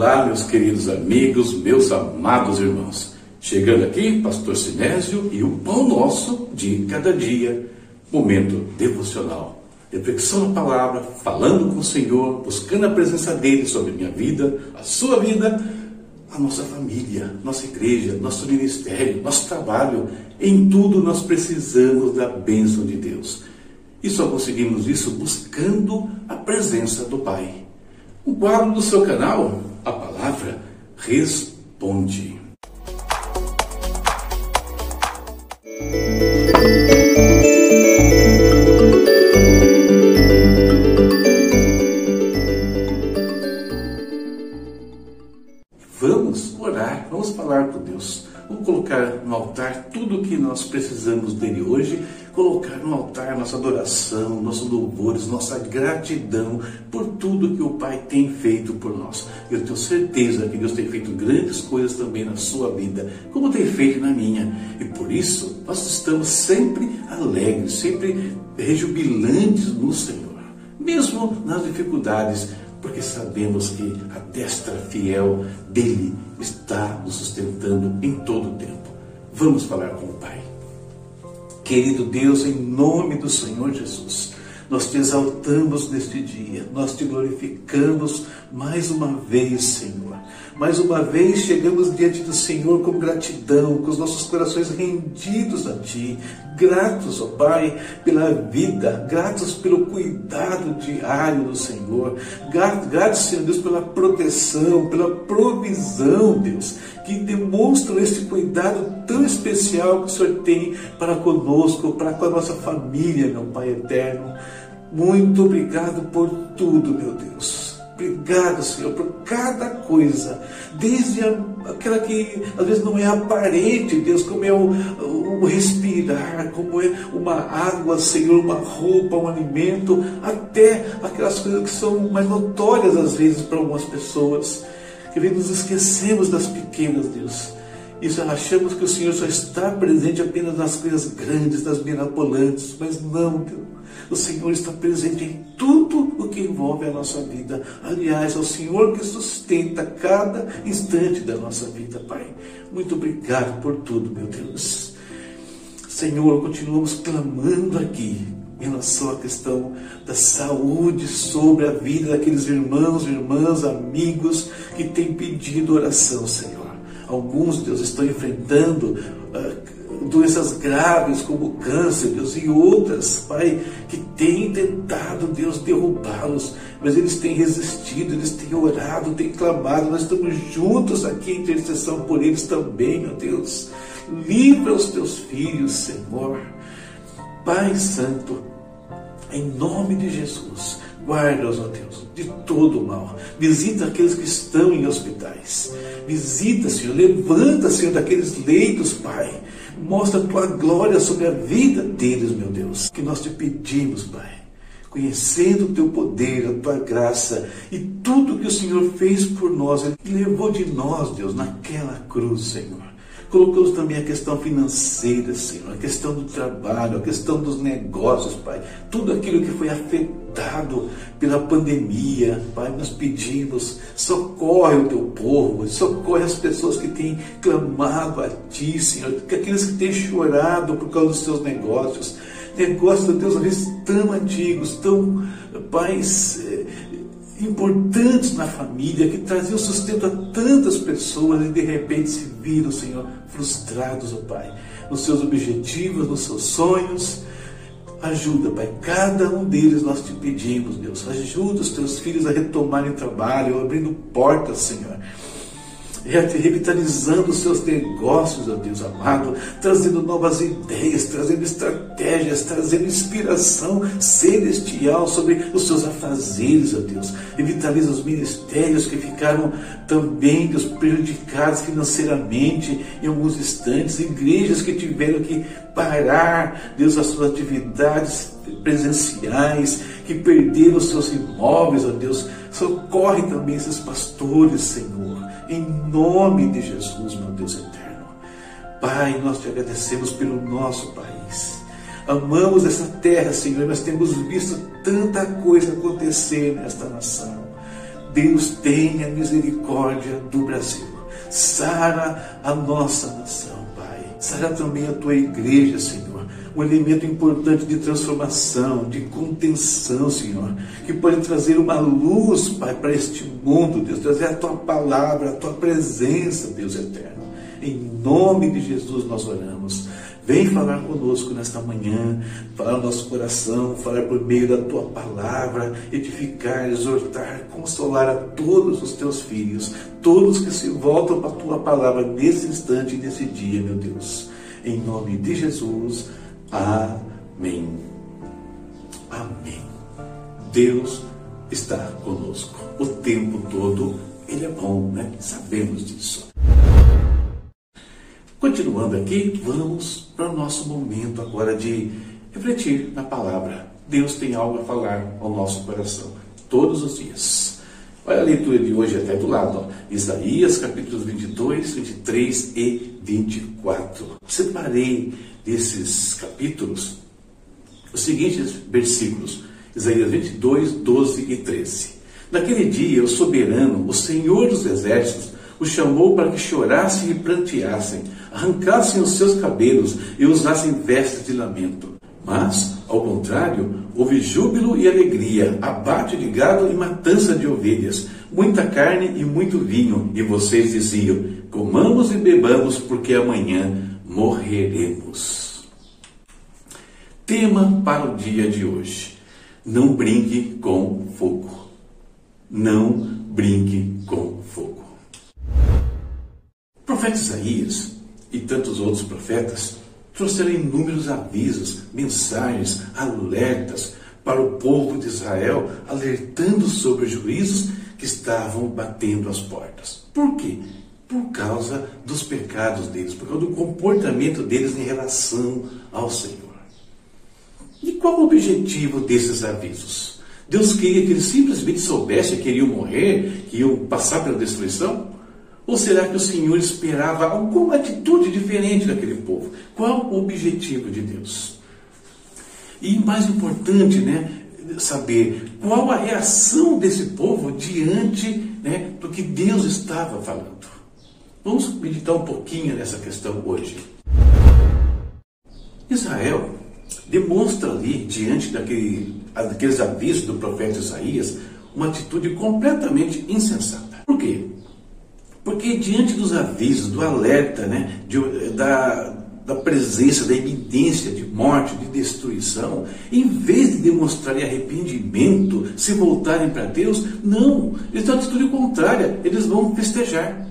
Olá, meus queridos amigos, meus amados irmãos. Chegando aqui, Pastor Sinésio e o Pão Nosso de cada dia. Momento devocional. Reflexão na palavra, falando com o Senhor, buscando a presença dEle sobre minha vida, a sua vida, a nossa família, nossa igreja, nosso ministério, nosso trabalho. Em tudo nós precisamos da bênção de Deus. E só conseguimos isso buscando a presença do Pai. O quadro do seu canal, a palavra responde. Vamos orar, vamos falar com Deus. Vamos colocar no altar tudo o que nós precisamos dele hoje, colocar no altar nossa adoração, nossos louvores, nossa gratidão por tudo que o Pai tem feito por nós. Eu tenho certeza que Deus tem feito grandes coisas também na sua vida, como tem feito na minha. E por isso nós estamos sempre alegres, sempre rejubilantes no Senhor, mesmo nas dificuldades porque sabemos que a destra fiel dele está nos sustentando em todo o tempo. Vamos falar com o Pai. Querido Deus, em nome do Senhor Jesus, nós te exaltamos neste dia, nós te glorificamos mais uma vez, Senhor. Mais uma vez chegamos diante do Senhor com gratidão, com os nossos corações rendidos a Ti, gratos, ó Pai, pela vida, gratos pelo cuidado diário do Senhor, gratos, Senhor Deus, pela proteção, pela provisão, Deus, que demonstram esse cuidado tão especial que o Senhor tem para conosco, para com a nossa família, meu Pai eterno. Muito obrigado por tudo, meu Deus. Obrigado, Senhor, por cada coisa, desde aquela que às vezes não é aparente, Deus, como é o, o, respirar, como é uma água, Senhor, uma roupa, um alimento, até aquelas coisas que são mais notórias às vezes para algumas pessoas, que nos esquecemos das pequenas, Deus. Isso achamos que o Senhor só está presente apenas nas coisas grandes, nas mirabolantes, mas não, Deus. O Senhor está presente em tudo o que envolve a nossa vida. Aliás, é o Senhor que sustenta cada instante da nossa vida, Pai. Muito obrigado por tudo, meu Deus. Senhor, continuamos clamando aqui em relação à questão da saúde sobre a vida daqueles irmãos, irmãs, amigos que têm pedido oração, Senhor. Alguns, Deus, estão enfrentando uh, doenças graves como câncer, Deus, e outras, Pai, que têm tentado, Deus, derrubá-los, mas eles têm resistido, eles têm orado, têm clamado, nós estamos juntos aqui em intercessão por eles também, meu Deus. Livra os teus filhos, Senhor. Pai Santo, em nome de Jesus, guarda-os, ó Deus, de todo o mal. Visita aqueles que estão em hospitais. Visita, Senhor, levanta, Senhor, daqueles leitos, Pai. Mostra a tua glória sobre a vida deles, meu Deus. Que nós te pedimos, Pai. Conhecendo o teu poder, a tua graça e tudo que o Senhor fez por nós, Ele levou de nós, Deus, naquela cruz, Senhor. Colocamos também a questão financeira, Senhor, a questão do trabalho, a questão dos negócios, Pai. Tudo aquilo que foi afetado pela pandemia, Pai, nós pedimos, socorre o teu povo, socorre as pessoas que têm clamado a Ti, Senhor, aqueles que têm chorado por causa dos seus negócios. Negócios, Deus, às vezes tão antigos, tão, Pai, importantes na família, que traziam sustento a tantas pessoas e de repente se viram, Senhor, frustrados, ó oh Pai, nos seus objetivos, nos seus sonhos. Ajuda, Pai, cada um deles nós te pedimos, Deus. Ajuda os teus filhos a retomarem trabalho, abrindo portas, Senhor revitalizando seus negócios, ó Deus amado, trazendo novas ideias, trazendo estratégias, trazendo inspiração celestial sobre os seus afazeres, ó Deus. Revitaliza os ministérios que ficaram também, Deus, prejudicados financeiramente em alguns instantes, igrejas que tiveram que parar, Deus, as suas atividades presenciais, que perderam os seus imóveis, ó Deus. Socorre também esses pastores, Senhor em nome de Jesus, meu Deus eterno. Pai, nós te agradecemos pelo nosso país. Amamos essa terra, Senhor, nós temos visto tanta coisa acontecer nesta nação. Deus tenha misericórdia do Brasil. Sara a nossa nação, Pai. Sara também a tua igreja, Senhor. Um elemento importante de transformação, de contenção, Senhor, que pode trazer uma luz, Pai, para este mundo, Deus, trazer a tua palavra, a tua presença, Deus eterno. Em nome de Jesus nós oramos. Vem falar conosco nesta manhã, falar no nosso coração, falar por meio da tua palavra, edificar, exortar, consolar a todos os teus filhos, todos que se voltam para a tua palavra nesse instante e nesse dia, meu Deus. Em nome de Jesus, amém. Amém. Deus está conosco o tempo todo. Ele é bom, né? Sabemos disso. Continuando aqui, vamos para o nosso momento agora de refletir na palavra. Deus tem algo a falar ao nosso coração todos os dias. Olha a leitura de hoje até do lado, ó. Isaías capítulos 22, 23 e 24. Separei desses capítulos os seguintes versículos: Isaías 22, 12 e 13. Naquele dia, o soberano, o Senhor dos exércitos, o chamou para que chorassem e pranteassem, arrancassem os seus cabelos e usassem vestes de lamento. Mas, ao contrário, houve júbilo e alegria, abate de gado e matança de ovelhas, muita carne e muito vinho, e vocês diziam: comamos e bebamos, porque amanhã morreremos. Tema para o dia de hoje: não brinque com fogo. Não brinque com fogo profeta Isaías e tantos outros profetas trouxeram inúmeros avisos, mensagens, alertas para o povo de Israel, alertando sobre os juízos que estavam batendo as portas. Por quê? Por causa dos pecados deles, por causa do comportamento deles em relação ao Senhor. E qual o objetivo desses avisos? Deus queria que eles simplesmente soubessem que iriam morrer, que iam passar pela destruição? Ou será que o Senhor esperava alguma atitude diferente daquele povo? Qual o objetivo de Deus? E mais importante, né, saber qual a reação desse povo diante né, do que Deus estava falando. Vamos meditar um pouquinho nessa questão hoje. Israel demonstra ali, diante daquele, daqueles avisos do profeta Isaías, uma atitude completamente insensata. Por quê? Porque diante dos avisos, do alerta, né, de, da, da presença, da evidência de morte, de destruição, em vez de demonstrarem arrependimento, se voltarem para Deus, não, eles têm uma atitude contrária, eles vão festejar,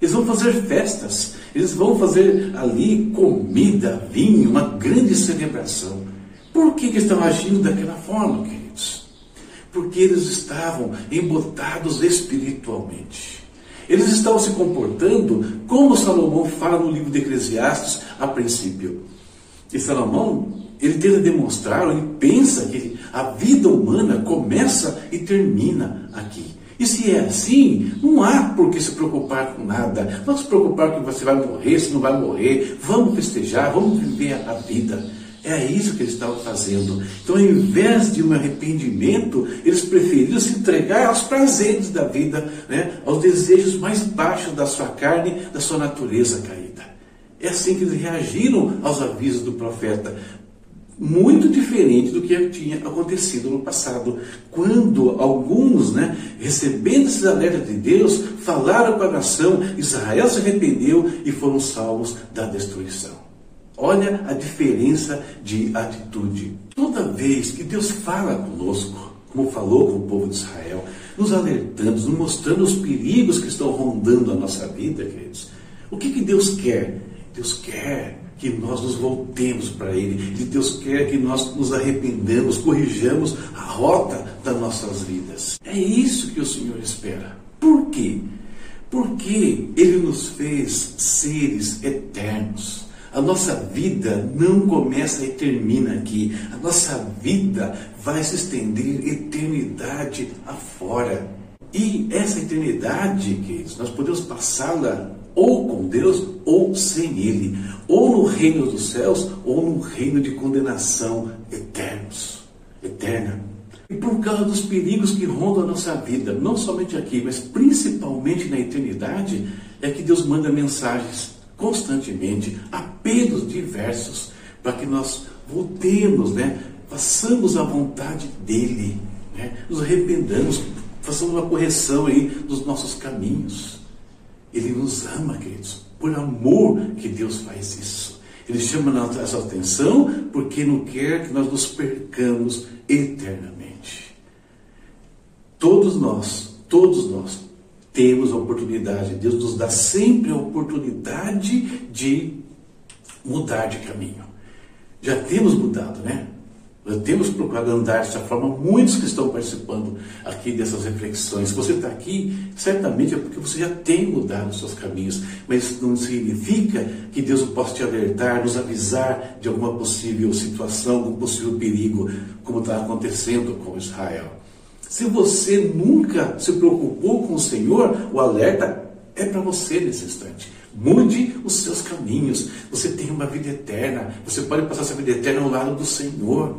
eles vão fazer festas, eles vão fazer ali comida, vinho, uma grande celebração. Por que, que estão agindo daquela forma, queridos? Porque eles estavam embotados espiritualmente. Eles estavam se comportando como Salomão fala no livro de Eclesiastes a princípio. E Salomão, ele tenta demonstrar, ele pensa que a vida humana começa e termina aqui. E se é assim, não há por que se preocupar com nada. Não se preocupar que você vai morrer, se não vai morrer. Vamos festejar, vamos viver a vida. É isso que eles estavam fazendo. Então, ao invés de um arrependimento, eles preferiram se entregar aos prazeres da vida, né? aos desejos mais baixos da sua carne, da sua natureza caída. É assim que eles reagiram aos avisos do profeta. Muito diferente do que tinha acontecido no passado, quando alguns, né, recebendo esses alertas de Deus, falaram com a nação, Israel se arrependeu e foram salvos da destruição. Olha a diferença de atitude. Toda vez que Deus fala conosco, como falou com o povo de Israel, nos alertando, nos mostrando os perigos que estão rondando a nossa vida, queridos. O que, que Deus quer? Deus quer que nós nos voltemos para Ele. E Deus quer que nós nos arrependamos, corrijamos a rota das nossas vidas. É isso que o Senhor espera. Por quê? Porque Ele nos fez seres eternos. A nossa vida não começa e termina aqui. A nossa vida vai se estender eternidade afora. E essa eternidade, queridos, nós podemos passá-la ou com Deus ou sem Ele, ou no reino dos céus ou no reino de condenação eternos, eterna. E por causa dos perigos que rondam a nossa vida, não somente aqui, mas principalmente na eternidade, é que Deus manda mensagens constantemente, apelos diversos, para que nós voltemos, né? façamos a vontade dEle, né? nos arrependamos, façamos uma correção aí dos nossos caminhos. Ele nos ama, queridos, por amor que Deus faz isso. Ele chama nossa atenção porque não quer que nós nos percamos eternamente. Todos nós, todos nós temos a oportunidade, Deus nos dá sempre a oportunidade de mudar de caminho. Já temos mudado, né? temos procurado andar dessa forma, muitos que estão participando aqui dessas reflexões. Se você está aqui, certamente é porque você já tem mudado os seus caminhos, mas não significa que Deus possa te alertar, nos avisar de alguma possível situação, algum possível perigo, como está acontecendo com Israel. Se você nunca se preocupou com o Senhor, o alerta é para você nesse instante. Mude os seus caminhos. Você tem uma vida eterna. Você pode passar essa vida eterna ao lado do Senhor.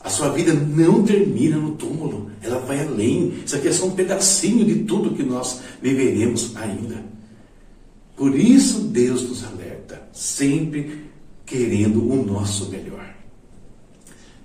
A sua vida não termina no túmulo, ela vai além. Isso aqui é só um pedacinho de tudo que nós viveremos ainda. Por isso Deus nos alerta, sempre querendo o nosso melhor.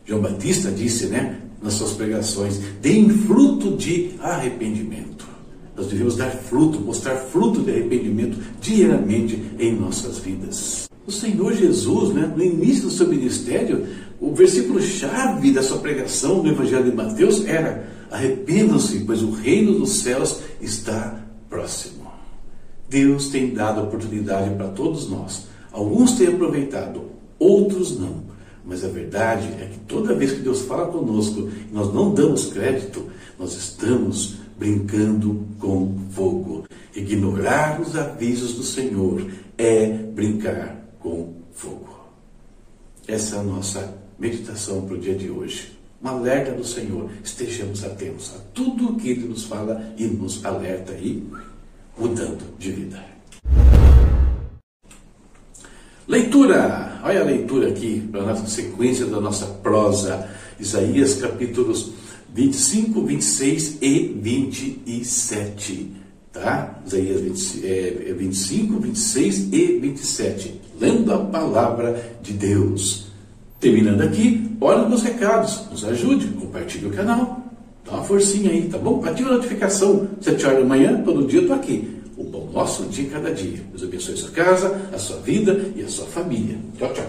João Batista disse, né, nas suas pregações, deem fruto de arrependimento. Nós devemos dar fruto, mostrar fruto de arrependimento diariamente em nossas vidas. O Senhor Jesus, né, no início do seu ministério, o versículo-chave da sua pregação no Evangelho de Mateus era: arrependam-se, pois o reino dos céus está próximo. Deus tem dado oportunidade para todos nós. Alguns têm aproveitado, outros não. Mas a verdade é que toda vez que Deus fala conosco e nós não damos crédito, nós estamos brincando com fogo. Ignorar os avisos do Senhor é brincar com fogo. Essa é a nossa meditação para o dia de hoje. Um alerta do Senhor. Estejamos atentos a tudo o que Ele nos fala e nos alerta aí, mudando de vida. Leitura! Olha a leitura aqui, para a nossa sequência da nossa prosa. Isaías capítulos 25, 26 e 27. Tá? Isaías 20, é, 25, 26 e 27. Lendo a palavra de Deus. Terminando aqui, olha nos recados, nos ajude, compartilhe o canal, dá uma forcinha aí, tá bom? Ativa a notificação, 7 horas da manhã, todo dia eu estou aqui. Nosso dia cada dia. Deus abençoe a sua casa, a sua vida e a sua família. Tchau, tchau.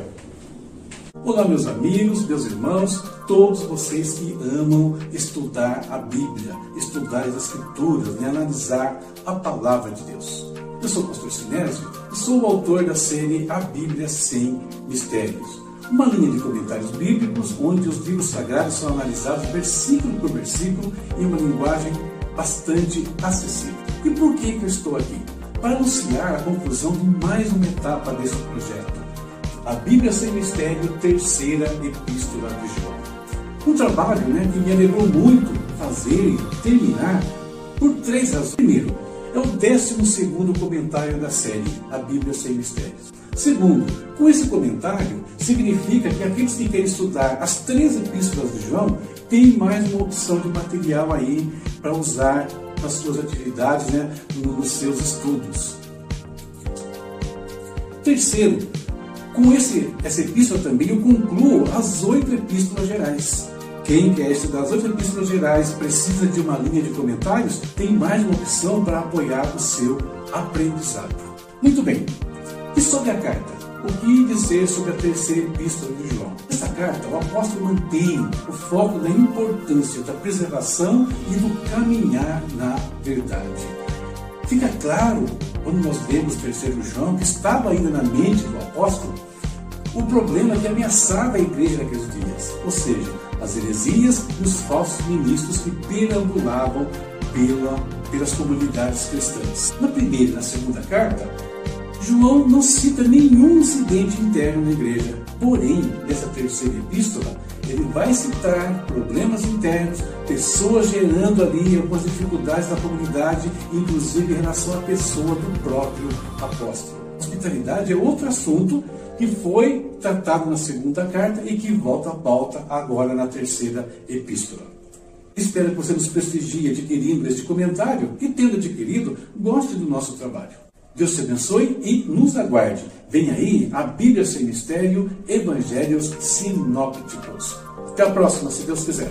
Olá, meus amigos, meus irmãos, todos vocês que amam estudar a Bíblia, estudar as Escrituras e analisar a palavra de Deus. Eu sou o pastor Sinésio e sou o autor da série A Bíblia Sem Mistérios uma linha de comentários bíblicos onde os livros sagrados são analisados versículo por versículo em uma linguagem bastante acessível. E por que, que eu estou aqui? Para anunciar a conclusão de mais uma etapa desse projeto. A Bíblia Sem Mistério, terceira epístola de João. Um trabalho né, que me alegrou muito fazer e terminar por três razões. Primeiro, é o décimo segundo comentário da série A Bíblia Sem Mistérios. Segundo, com esse comentário, significa que aqueles que querem estudar as três epístolas de João têm mais uma opção de material aí para usar nas suas atividades, né, nos seus estudos. Terceiro, com esse, essa epístola também eu concluo as oito epístolas gerais. Quem quer estudar as oito epístolas gerais precisa de uma linha de comentários, tem mais uma opção para apoiar o seu aprendizado. Muito bem, e sobre a carta? O que dizer sobre a terceira epístola de João? Nessa carta, o apóstolo mantém o foco da importância da preservação e do caminhar na verdade. Fica claro, quando nós lemos terceiro João, que estava ainda na mente do apóstolo o problema que ameaçava a igreja naqueles dias, ou seja, as heresias e os falsos ministros que perambulavam pela, pelas comunidades cristãs. Na primeira e na segunda carta, João não cita nenhum incidente interno na igreja. Porém, nessa terceira epístola, ele vai citar problemas internos, pessoas gerando ali algumas dificuldades na comunidade, inclusive em relação à pessoa do próprio apóstolo. Hospitalidade é outro assunto que foi tratado na segunda carta e que volta à pauta agora na terceira epístola. Espero que você nos prestigie adquirindo este comentário e, tendo adquirido, goste do nosso trabalho. Deus te abençoe e nos aguarde. Vem aí a Bíblia Sem Mistério, Evangelhos Sinópticos. Até a próxima, se Deus quiser.